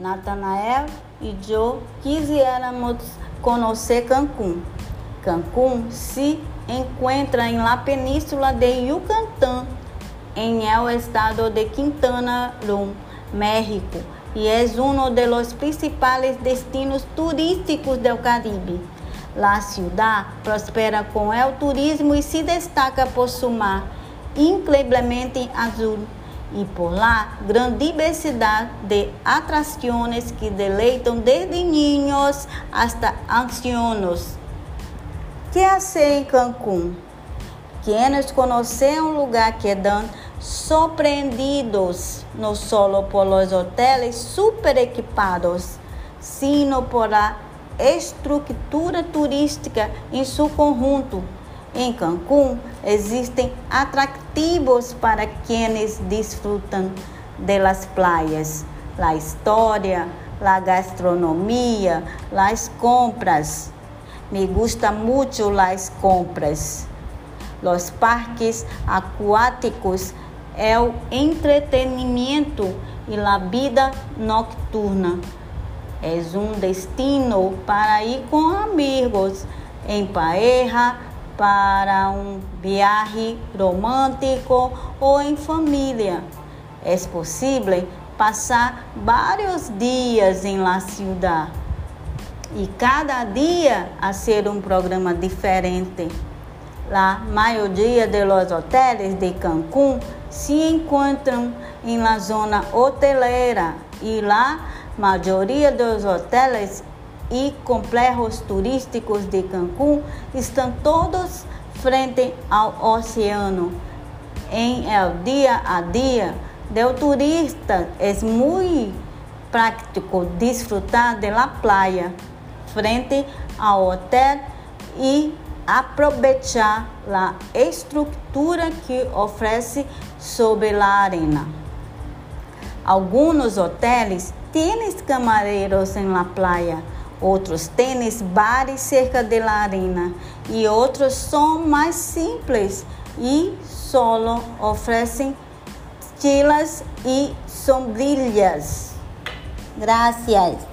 Natanael e eu quiséramos conhecer Cancún. Cancún se encontra em la península de Yucatán, em el estado de Quintana Roo, México, e é um dos principais destinos turísticos do Caribe. La ciudad prospera com o turismo e se destaca por seu mar incrivelmente azul e por lá grande diversidade de atrações que deleitam desde niños hasta ancianos. Que hacer em Cancún? Quienes conhecem um lugar que dan surpreendidos não solo por los hoteles super equipados, sino por a estrutura turística em seu conjunto em Cancún existem atrativos para quienes disfrutam de las playas, la história, la gastronomia, las compras. Me gusta mucho las compras. Los parques acuáticos, o entretenimento e la vida nocturna. É um destino para ir com amigos em pareja para um viagem romântico ou em família. É possível passar vários dias em la ciudad e cada dia a ser um programa diferente. A maioria dos hotéis de Cancún se encontram em la zona hotelera e lá maioria dos hotéis e complexos turísticos de Cancún estão todos frente ao oceano. Em el dia a dia do turista é muito prático desfrutar de la playa frente ao hotel e aproveitar a estrutura que oferece sobre a arena. Alguns hotéis têm camareiros em la playa outros tênis bares cerca de la arena e outros são mais simples e solo oferecem tilas e sombrilhas. Gracias.